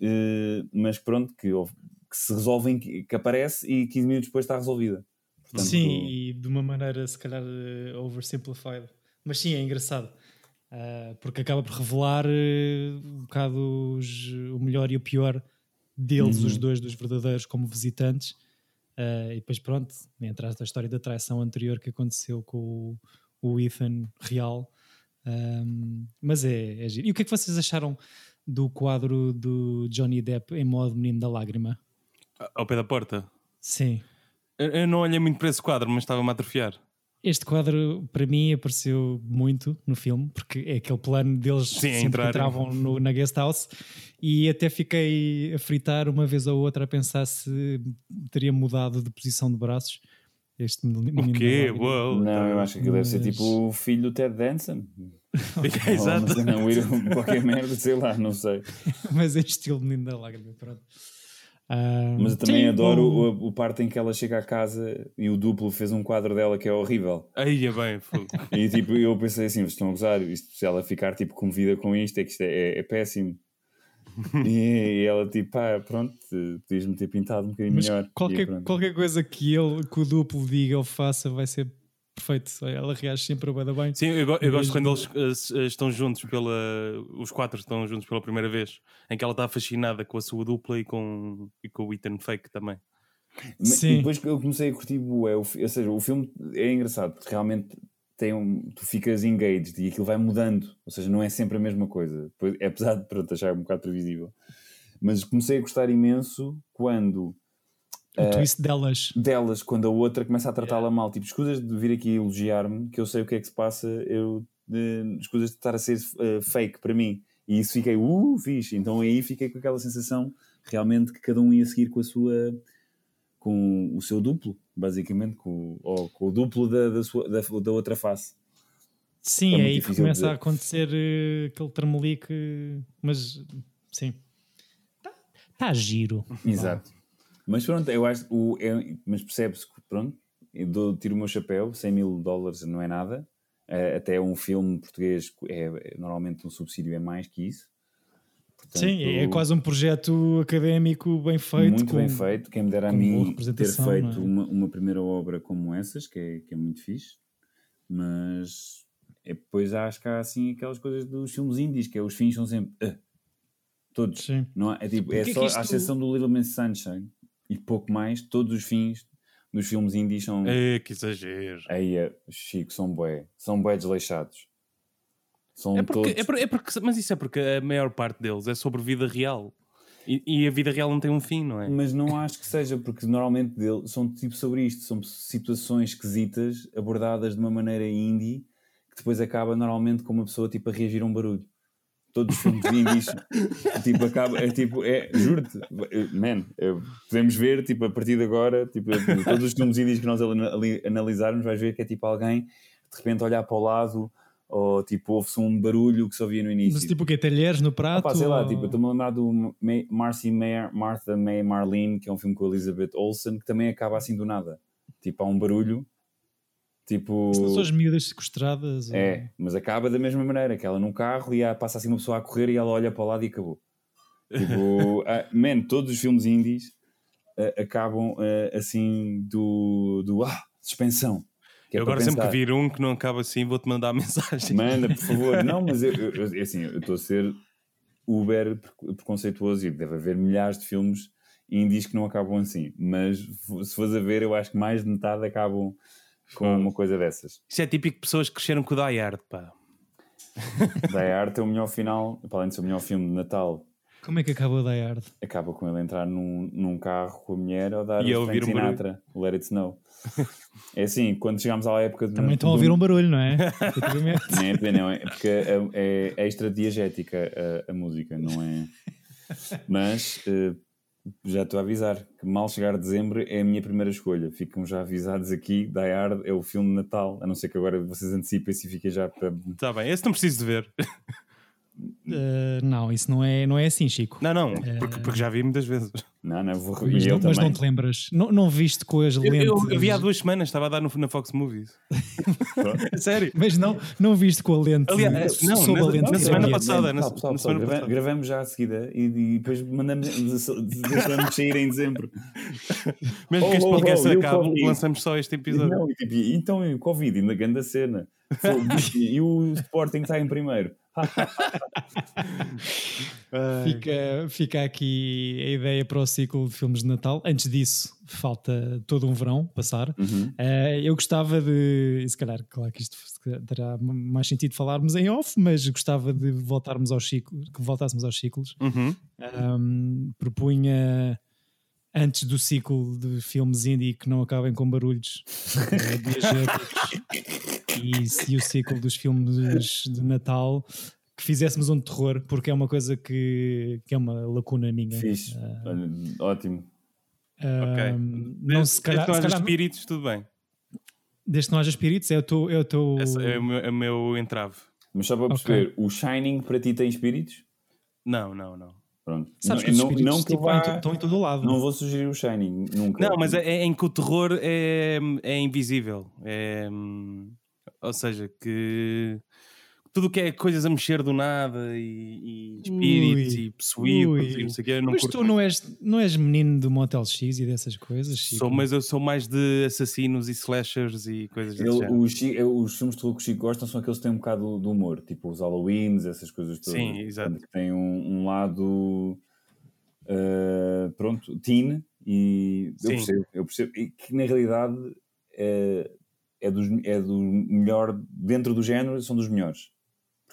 eh, mas pronto, que, que se resolve, que, que aparece e 15 minutos depois está resolvida. Portanto, Sim, e de uma maneira se calhar eh, oversimplified. Mas sim, é engraçado. Ah, porque acaba por revelar eh, um bocado os- o melhor e o pior deles, Uhum. os dois, dos verdadeiros, como visitantes. Ah, e depois, pronto, entra a história da traição anterior que aconteceu com o, o Ethan real. Ahm, mas é, é giro. E o que é que vocês acharam do quadro do Johnny Depp em modo Menino da Lágrima? Ao pé da porta. Sim. Eu, eu não olhei muito para esse quadro, mas estava-me a atrofiar. Este quadro, para mim, apareceu muito no filme, porque é aquele plano deles Sim, sempre entrarem. entravam no- na guest house e até fiquei a fritar uma vez ou outra a pensar se teria mudado de posição de braços. Este menino O da quê? Uou. Não, eu acho que aquilo deve ser Mas- tipo o filho do Ted Danson. *laughs* Exato. Ou uma cena weird, qualquer merda, sei lá, não sei. *laughs* Mas é estilo menino da lágrima, pronto. Mas eu também sim, adoro o, o parte em que ela chega à casa e o duplo fez um quadro dela que é horrível. Aí é bem, fogo. *laughs* E tipo, eu pensei assim, vocês estão a gozar, isto, se ela ficar tipo comovida com isto, é que isto é, é- é péssimo. *laughs* e, ela tipo, pá, pronto, podias-me ter pintado um bocadinho Mas melhor. Qualquer, qualquer coisa que ele, que o duplo diga ou faça, vai ser perfeito. Ela reage sempre bué da bem. Sim, eu, go- eu gosto quando eles eh, estão juntos pela. Os quatro estão juntos pela primeira vez, em que ela está fascinada com a sua dupla e com, e com o Ethan Fake também. Sim. E depois que eu comecei a curtir bué, fi- ou seja, o filme é engraçado, porque realmente tem um, tu ficas engaged e aquilo vai mudando, ou seja, não é sempre a mesma coisa. Depois, apesar de pronto, achar um bocado previsível. Mas comecei a gostar imenso quando O twist delas. delas, quando a outra começa a tratá-la mal, tipo, escusas de vir aqui elogiar-me, que eu sei o que é que se passa, eu eh, escusas de estar a ser eh, fake para mim. E isso fiquei, uh, fixe. Então aí fiquei com aquela sensação realmente que cada um ia seguir com a sua com o seu duplo, basicamente, com, ou com o duplo da, da, sua, da, da outra face. Sim, É aí que começa dizer. a acontecer eh, aquele tremelique, mas sim. Está tá giro. Exato. Mas pronto, eu acho, o, é, mas percebe-se que, pronto, eu dou, tiro o meu chapéu, 100 mil dólares não é nada, Eh, até um filme português, é, é- normalmente um subsídio é mais que isso. Portanto, Sim, é quase um projeto académico bem feito. muito com- bem feito. Quem me dera a mim ter feito é? uma, uma primeira obra como essas, que é, que é muito fixe, mas é, depois acho que há assim aquelas coisas dos filmes indies, que é os fins são sempre "Ah", todos. Sim. Não é, é tipo, é Porque é só que isto- à exceção do Little Miss Sunshine e pouco mais, todos os fins dos filmes indies são. É, que exagero. Aí, é, Chico, são bué, são bué desleixados. São É porque, todos. é por- é porque- mas isso é porque a maior parte deles é sobre vida real. E, e a vida real não tem um fim, não é? Mas não acho que seja, porque normalmente dele, são tipo sobre isto, são situações esquisitas abordadas de uma maneira indie que depois acaba normalmente com uma pessoa tipo a reagir a um barulho. Todos os filmes indies, tipo, acaba, é tipo, é, juro-te, man, é, podemos ver, tipo, a partir de agora, tipo, todos os filmes indies que nós ali, ali analisarmos, vais ver que é tipo alguém de repente olhar para o lado, ou tipo, ouve-se um barulho que só via no início. Mas tipo o quê? Talheres no prato? Opa, sei lá, ou- tipo, estou-me a lembrar do Ma- Marcy May, Martha May Marlene, que é um filme com a Elizabeth Olsen, que também acaba assim do nada. Tipo, há um barulho Tipo, São só as miúdas sequestradas. ou- é, mas acaba da mesma maneira, que ela num carro e há- passa assim uma pessoa a correr e ela olha para o lado e acabou. Tipo, *laughs* ah, man, todos os filmes indies ah, acabam ah, assim do, do ah, suspensão. Que é eu agora sempre que pensar. vir um que não acaba assim, vou-te mandar a *laughs* mensagem. Manda, por favor. Não, mas eu, eu, eu- assim, eu estou a ser uber pre- preconceituoso e deve haver milhares de filmes indies que não acabam assim. Mas se fores a ver, eu acho que mais de metade acabam com uma coisa dessas. Isso é típico de pessoas que cresceram com o Die Hard, pá. *laughs* Da arte é o melhor final, para além de ser o melhor filme de Natal, Como é que acabou a Die Hard? acaba com ele entrar num, num carro com a mulher ou dar E a o ouvir Frank um barulho. Sinatra, o Let It Snow. *laughs* É assim, quando chegámos à época de. Também estão a do- ouvir um barulho, não é? *laughs* Não é, não é porque é, é, é extra diegética a, a música, não é? Mas eh, já estou a avisar que mal chegar dezembro é a minha primeira escolha. Ficam já avisados aqui. Die Hard é o filme de Natal, a não ser que agora vocês antecipem-se e fiquem já para. Está bem, esse não preciso de ver. *laughs* Uh, não, isso não é, não é assim, Chico. Não, não, porque, porque já vi muitas vezes. Não, não, vou Mas, não, eu mas também. não te lembras. Não, não viste com as Eu, lentes. eu, eu vi há duas semanas, estava a dar no, na Fox Movies. *laughs* *laughs* Sério. Mas não, não viste com a lente. Aliás, não, sob a na- lente na que semana passada. Gravamos já a seguida e, e depois mandamos, *laughs* deixamos sair em dezembro. Mesmo que Oh, este oh, podcast oh, e o acabe, lançamos só este episódio. Não, e tipo, então e o Covid, ainda grande cena. E o Sporting está em primeiro. Fica, fica aqui a ideia para o ciclo de filmes de Natal. Antes disso, falta todo um verão passar. Uhum. Eh, eu gostava de, e se calhar, claro que isto terá mais sentido falarmos em off, mas gostava de voltarmos aos ciclos, que voltássemos aos ciclos. Uhum. Um, propunha antes do ciclo de filmes indie que não acabem com barulhos diegéticos *laughs* e, se o ciclo dos filmes de Natal que fizéssemos um terror, porque é uma coisa que, que é uma lacuna minha. Fixe. Olha, ótimo. Um, Não, Desde- se calhar, desde que não se haja calhar espíritos, tudo bem. desde que não haja espíritos, é o teu. É o teu Esse é o meu, é o meu entrave. Mas só para Ok. perceber, o Shining para ti tem espíritos? Não, não, não. Pronto. Sabes não, que os não, espíritos não tipo, vá- estão em todo lado. não vou sugerir o Shining, nunca. Não, mas é, é em que o terror é, é invisível. É, hum, ou seja, que tudo o que é coisas a mexer do nada e, e espíritos Ui, e possuídos e não sei o quê, eu não Mas curto tu não és, não és menino do Motel X e dessas coisas? Chico? Sou, mas eu sou mais de assassinos e slashers e coisas desse Ele- género. os, os filmes de terror que o Chico gosta são aqueles que têm um bocado de humor, tipo os Halloweens, essas coisas todas. Sim, exato. Que têm um, um lado, uh, pronto, teen, e eu Sim. percebo, eu percebo. E que na realidade é, é, dos, é do melhor, dentro do género, são dos melhores.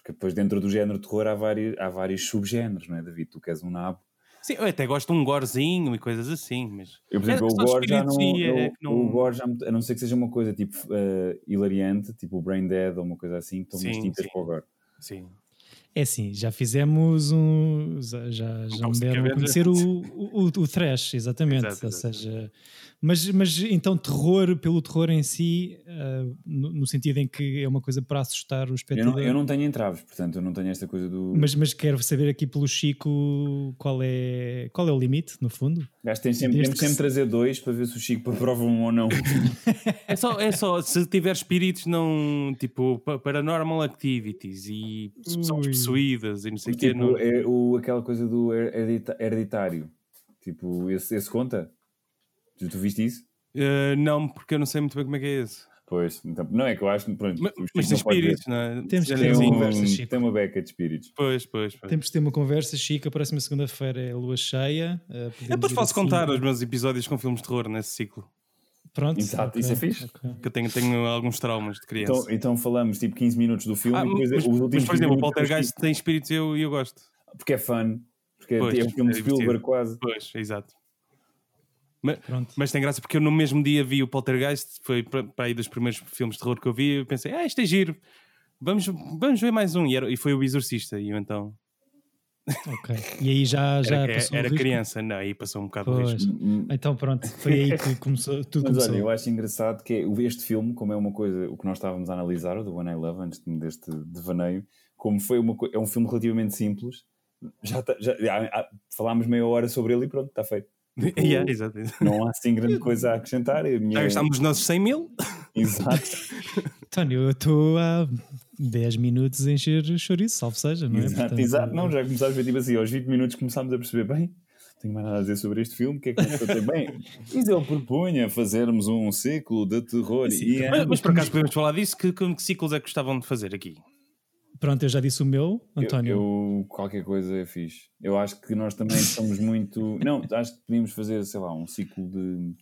Porque depois dentro do género de terror há vários, há vários subgéneros, não é, David? Tu queres um nabo. Sim, eu até gosto de um gorezinho e coisas assim, mas Eu, por exemplo, É, o Gore já não, é eu- não- o Gore já, a não ser que seja uma coisa tipo uh, hilariante, tipo o Brain Dead ou uma coisa assim, estão distintas para o Gore. sim. É assim, já fizemos um. Já, já, já me deram a conhecer o, o, o Thrash, exatamente. Exato, Ou seja, mas, mas então terror pelo terror em si, ah, no, no sentido em que é uma coisa para assustar o Eu espectador. não, eu não tenho entraves, portanto, eu não tenho esta coisa do. Mas, mas quero saber aqui pelo Chico qual é, qual é o limite, no fundo. Gajo, tem sempre, temos que sempre se- trazer dois para ver se o Chico aprova um ou não. É só, é só se tiver espíritos não tipo pa- paranormal activities e pessoas possuídas e não sei o quê. tipo, Não... é o, aquela coisa do hereditário. Tipo, esse, esse conta? Tu, tu viste isso? Eh, não, porque eu não sei muito bem como é que é esse. Pois, então, não é que eu acho. Pronto, Mas, mas tem espíritos, não é? Temos que ter uma um- conversa, Chico. tem uma beca de espíritos. Pois, pois, pois. Temos de ter uma conversa, Chico. A próxima segunda-feira é lua cheia. ah, Eu depois posso assim. contar os meus episódios com filmes de terror nesse ciclo. Pronto. Exato, ok, isso é fixe. ok. Que eu tenho, tenho alguns traumas de criança. Então, então falamos tipo 15 minutos do filme Ah, e depois mas, os últimos mas, por 15 exemplo, o Poltergeist tem espíritos e eu, eu gosto. Porque é fun. Porque é- Pois, é um filme é de Spielberg divertido. quase. Pois, exato. Mas, mas tem graça porque eu no mesmo dia vi o Poltergeist, foi para, para aí dos primeiros filmes de terror que eu vi, eu pensei, ah, isto é giro, vamos, vamos ver mais um. E, era- e foi o Exorcista, e eu então. Ok. E aí já, *laughs* já Era, passou era criança, não, aí passou um bocado de Pois. risco. Então pronto, foi aí que começou, tudo Mas começou. olha, eu acho engraçado que é, este filme, como é uma coisa, o que nós estávamos a analisar, o do One I Love, antes de- deste devaneio, como foi uma, é um filme relativamente simples, já, tá- já, já- falámos meia hora sobre ele e pronto, está feito. *laughs* Tipo, Yeah, exato. exato. Não há assim grande coisa a acrescentar. A minha, Já gastámos os nossos 100 mil? Exato. *laughs* António, eu estou há 10 minutos a encher chouriço, salvo seja, não é? Exato, Portanto, exato. Não, já começámos a ver, tipo assim, aos 20 minutos começámos a perceber bem. Não tenho mais nada a dizer sobre este filme, o que é que *laughs* eu tenho bem? Mas ele propunha fazermos um ciclo de terror Sim, e é Mas, mas por acaso podemos falar disso? Que, que, que ciclos é que gostavam de fazer aqui? Pronto, eu já disse o meu, Eu- António. Eu, qualquer coisa é fixe. Eu acho que nós também somos muito. *laughs* Não, acho que podíamos fazer, sei lá, um ciclo de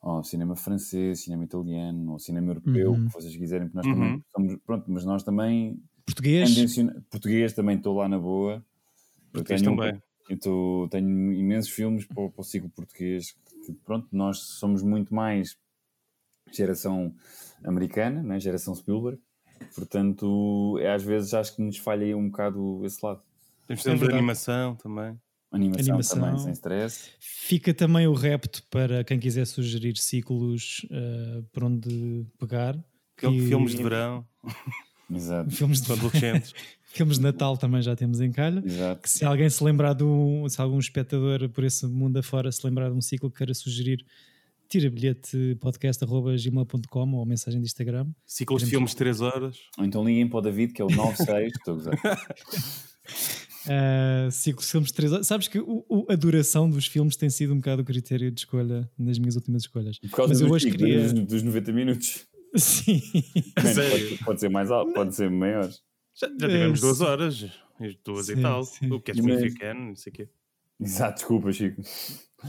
oh, cinema francês, cinema italiano, ou cinema europeu, Uhum. o que vocês quiserem, porque nós Uhum. também somos. Pronto, mas nós também. Português, tendenciona- Português também estou lá na boa. Eu Português tenho, também. eu tô- tenho imensos filmes para, o- para o ciclo português. Que, pronto, nós somos muito mais geração americana, né? geração Spielberg. Portanto, é, às vezes acho que nos falha aí um bocado esse lado. Temos É de verdade. animação também. Animação, Animação. também, sem stress. fica também o repto para quem quiser sugerir ciclos eh, por onde pegar. Fil- E- Filmes de verão, *laughs* Exato, Filmes de, adolescentes. *laughs* filmes de Natal também já temos em calha. exato. Que se alguém se lembrar de um, se algum espectador por esse mundo afora se lembrar de um ciclo que queira sugerir, tira bilhete podcast.gmail.com ou mensagem de Instagram. Ciclos de filmes de 3 horas. Ou então liguem para o David, que é o 96. Estou a gozar. Uh, *laughs* ciclo de filmes de 3 horas. Sabes que o- o- a duração dos filmes tem sido um bocado o critério de escolha nas minhas últimas escolhas. Por causa Mas eu dos, hoje ciclos, queria. dos, dos 90 minutos. *laughs* Sim. Man, Sério? pode, pode ser mais alto, pode ser maior. Já, já tivemos Eh, duas sim. horas. Duas Sim, e tal. sim. O que é significante, não sei o quê. Exato, desculpa, Chico.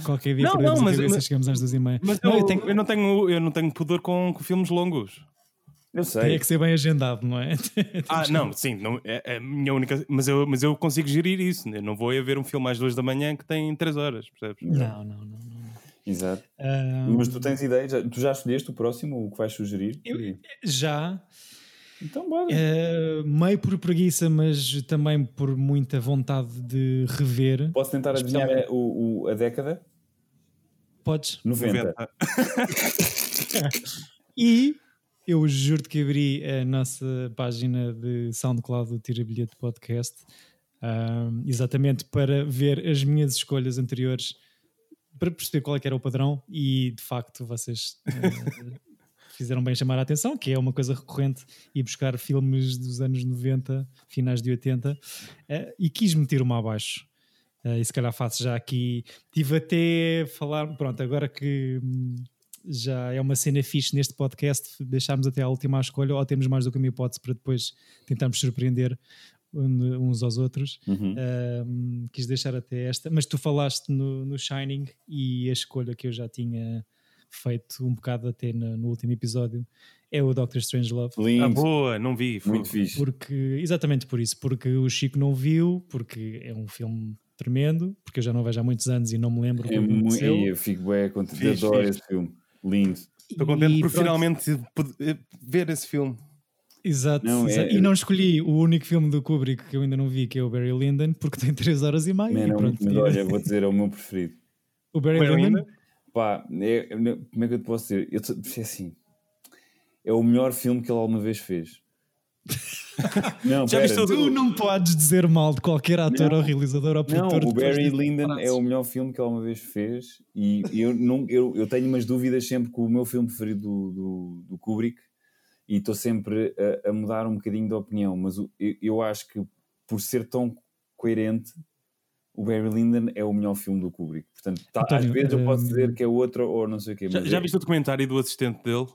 Qualquer dia Não, não, a mas- cabeça mas- chegamos às duas e meia. Mas não, eu, eu tenho, eu não tenho, eu não tenho pudor com, com filmes longos. Eu tem sei. é que ser bem agendado, não é? *laughs* Ah, não, sim, não, é, é a minha única. Mas eu, mas eu consigo gerir isso. Eu não vou a ver um filme às duas da manhã que tem 3 horas, percebes? Não, não, não. não. Exato. Ah, Mas tu tens ideia? Já- tu já escolheste o próximo, o que vais sugerir? Eu- já, Então bora. eh, meio por preguiça, mas também por muita vontade de rever. Posso tentar adivinhar a, o, o- a década? Podes. 90. 90. *laughs* E eu juro-te que abri a nossa página de SoundCloud do Tira Bilhete Podcast ahm, exatamente para ver as minhas escolhas anteriores para perceber qual é que era o padrão e de facto vocês eh, fizeram bem chamar a atenção, que é uma coisa recorrente e buscar filmes dos anos 90, finais de 80 eh, e quis meter uma abaixo. Eh, e se calhar faço já aqui. Tive até a falar, pronto, agora que hum, já é uma cena fixe neste podcast, deixámos até à última escolha ou temos mais do que uma hipótese para depois tentarmos surpreender uns aos outros. Uhum. Um, quis deixar até esta, mas tu falaste no, no Shining e a escolha que eu já tinha feito um bocado até no, no último episódio é o Doctor Strangelove. Ah, Lindo, boa, não vi. foi- muito fixe. Porque, exatamente por isso, porque o Chico não viu, porque é um filme tremendo, porque eu já não vejo há muitos anos e não me lembro É muito, eu fico bem contente, Fixe, adoro fixe. esse filme. Lindo. Estou contente E por pronto, finalmente poder ver esse filme. Exato, Não, é- exato. E não escolhi o único filme do Kubrick que eu ainda não vi, que é o Barry Lyndon, porque tem 3 horas e meia. Man, e é pronto. muito, mas olha, vou dizer, é o meu preferido. o Barry, Barry Lyndon, Lyndon? Pá, é- como é que eu te posso dizer? Eu é assim, é o melhor filme que ele alguma vez fez. *laughs* Não, Já viste o- tu não podes dizer mal de qualquer ator Não. ou realizador ou Não, produtor. o depois Barry de- Lyndon é o melhor filme que ele alguma vez fez e eu, não, eu, eu tenho umas dúvidas sempre com o meu filme preferido do, do, do Kubrick e estou sempre a, a mudar um bocadinho de opinião, mas o- eu, eu acho que por ser tão coerente o Barry Lyndon é o melhor filme do Kubrick. Portanto, tá- às vezes eu posso hum, dizer que é outro ou não sei o quê. Já, mas já é- viste o documentário do assistente dele,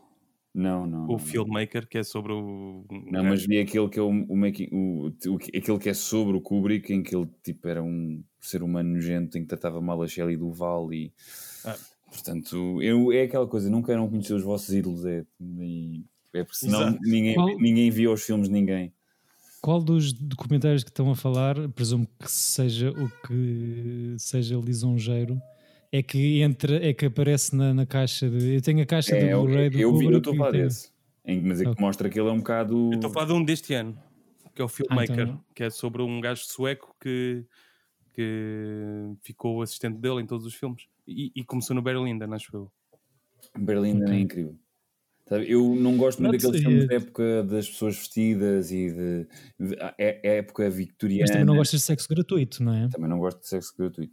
Não, não. o não. filmmaker, que é sobre o. Não, mas vi aquele que é o, o, making- o- o- aquele que é sobre o Kubrick, em que ele tipo, era um ser humano nojento, em que tratava mal a Shelley Duval e Ah. portanto eu, é aquela coisa, não queiram conhecer os vossos ídolos, é, e- é porque senão Exato. ninguém, Qual- ninguém via os filmes de ninguém. Qual dos documentários que estão a falar, presumo que seja o que seja lisonjeiro, é que entra, é que aparece na, na caixa de. Eu tenho a caixa É, do Blu-ray do eu, vi, eu estou a falar desse, em, mas é que Ok. mostra que ele é um bocado. Eu estou a falar de um deste ano, que é o filmmaker, então- que é sobre um gajo sueco que, que ficou assistente dele em todos os filmes. E, e começou no Lyndon, acho eu. Berlim Ok. é incrível. Eu não gosto muito daqueles filmes da época das pessoas vestidas e de, é, é época vitoriana. Mas também não gostas de sexo gratuito, não é? Também não gosto de sexo gratuito.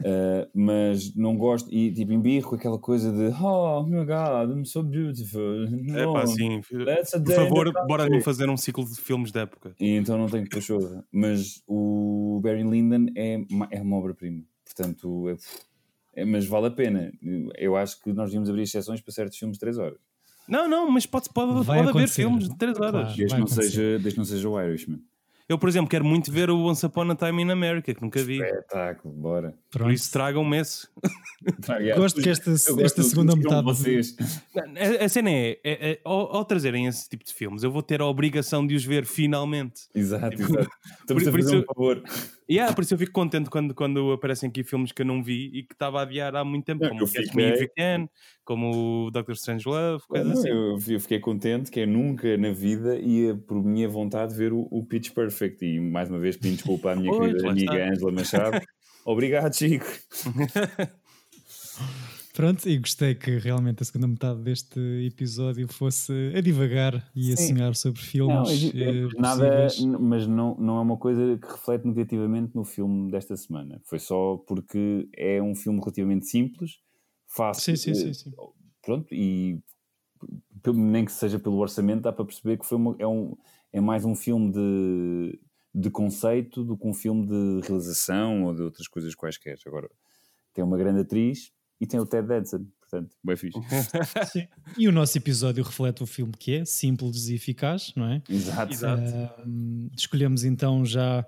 Uh, mas não gosto, e tipo, embirro aquela coisa de Oh my god, I'm so beautiful. É pá, assim. Por favor, country." bora não fazer um ciclo de filmes da época. E então não tenho chova. Mas o Barry Lyndon é, uma- é uma obra-prima. Portanto, é, é- mas vale a pena. Eu acho que nós devíamos abrir exceções para certos filmes de 3 horas. Não, não, mas pode, pode, Vai pode haver acontecer. filmes de 3 horas. Claro. Desde vai não acontecer. seja, desde que não seja o Irishman. Eu, por exemplo, quero muito ver o Once Upon a Time in America, que nunca vi. Espetáculo, bora. Por Pronto. isso tragam-me esse. *laughs* Gosto que esta, Eu gosto esta segunda metade. vocês. A, a cena é, é, é ao, ao trazerem esse tipo de filmes, eu vou ter a obrigação de os ver finalmente. Exato, Tipo, exato. Estamos por- a por fazer isso- um favor. E yeah, por isso eu fico contente quando, quando aparecem aqui filmes que eu não vi e que estava a adiar há muito tempo, Não, como o Catch fiquei- Me If You Can, como o Doctor Strange Love, coisas Não, assim. eu, eu fiquei contente que eu nunca na vida ia, por minha vontade, ver o, o Pitch Perfect. E mais uma vez pedindo desculpa à minha Pois, querida amiga está. Angela Machado. *laughs* Obrigado, Chico. *laughs* Pronto, e gostei que realmente a segunda metade deste episódio fosse a divagar e a Sim. sonhar sobre Não, filmes. é- é- eh, nada, mas não, não é uma coisa que reflete negativamente no filme desta semana. Foi só porque é um filme relativamente simples, fácil. Sim, sim, sim, sim. Pronto, e nem que seja pelo orçamento, dá para perceber que foi uma- é, um, é mais um filme de, de conceito do que um filme de realização ou de outras coisas quaisquer. Agora, tem uma grande atriz e tem o Ted Danson, portanto, bem fixe. *laughs* Sim. E o nosso episódio reflete o filme que é, simples e eficaz, não é? Exato. Exato. Ahm, escolhemos então já.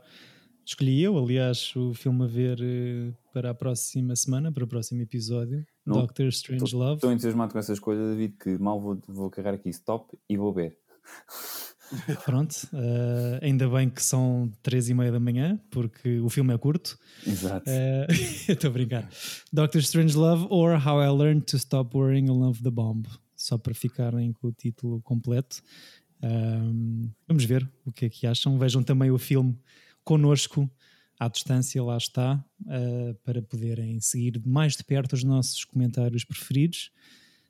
Escolhi eu, aliás, o filme a ver eh, para a próxima semana, para o próximo episódio: Não. Doctor Strange Love. Estou entusiasmado com essa escolha, David, que mal vou, vou carregar aqui stop e vou ver. *laughs* *laughs* Pronto, ah, ainda bem que são três e meia da manhã, porque o filme é curto. Exato. Eu *laughs* Estou a brincar. Doctor Strange Love or How I Learned to Stop Worrying and Love the Bomb. Só para ficarem com o título completo. Ahm, vamos ver o que é que acham. Vejam também o filme connosco, à distância, lá está, ah, para poderem seguir mais de perto os nossos comentários preferidos.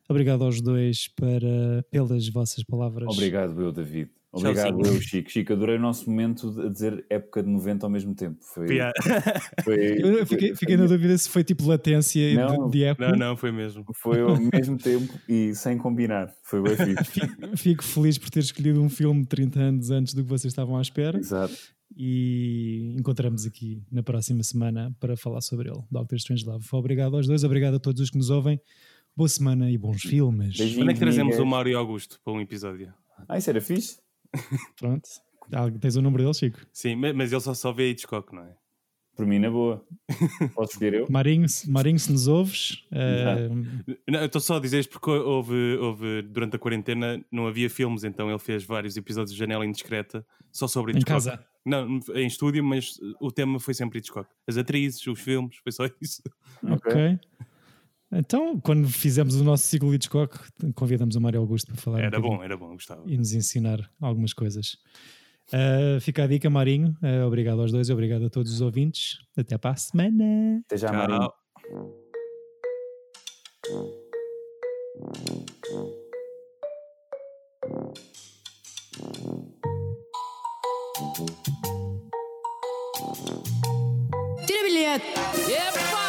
Obrigado aos dois para, pelas vossas palavras. Obrigado, eu, David. Obrigado, eu, Chico. Chico, adorei o nosso momento de dizer época de 90 ao mesmo tempo. Foi, Yeah. *laughs* foi, Eu fiquei, fiquei na dúvida se foi tipo latência Não. de, de eco. Não, não, foi mesmo. foi ao mesmo tempo e sem combinar. Foi bem fixe. *laughs* Fico, fico feliz por ter escolhido um filme 30 anos antes do que vocês estavam à espera Exato. e encontramos aqui na próxima semana para falar sobre ele. Doctor Strange Love. Obrigado aos dois, obrigado a todos os que nos ouvem. Boa semana e bons filmes. Beijinhos. Quando é que trazemos o Mário Augusto para um episódio? Ah, isso era fixe? Pronto. Ah, Tens o número dele, Chico? Sim, ma- mas ele só, só vê Hitchcock, não é? Por mim, na boa. Posso escolher eu? *laughs* Marinho, se- Marinho, se nos ouves, eh, Não, eu estou só a dizer isto porque houve, houve, durante a quarentena, não havia filmes, então ele fez vários episódios de Janela Indiscreta só sobre em Hitchcock. casa. Não, em estúdio, mas o tema foi sempre Hitchcock. As atrizes, os filmes, foi só isso. Ok. Então, quando fizemos o nosso ciclo Hitchcock, convidamos o Mário Augusto para falar. um Era bocadinho. bom, era bom, gostava. e nos ensinar algumas coisas. Uh, fica a dica, Marinho. Uh, obrigado aos dois, obrigado a todos os ouvintes. Até para a semana. Até já, Marinho. Tchau. Tira bilhete. Yep.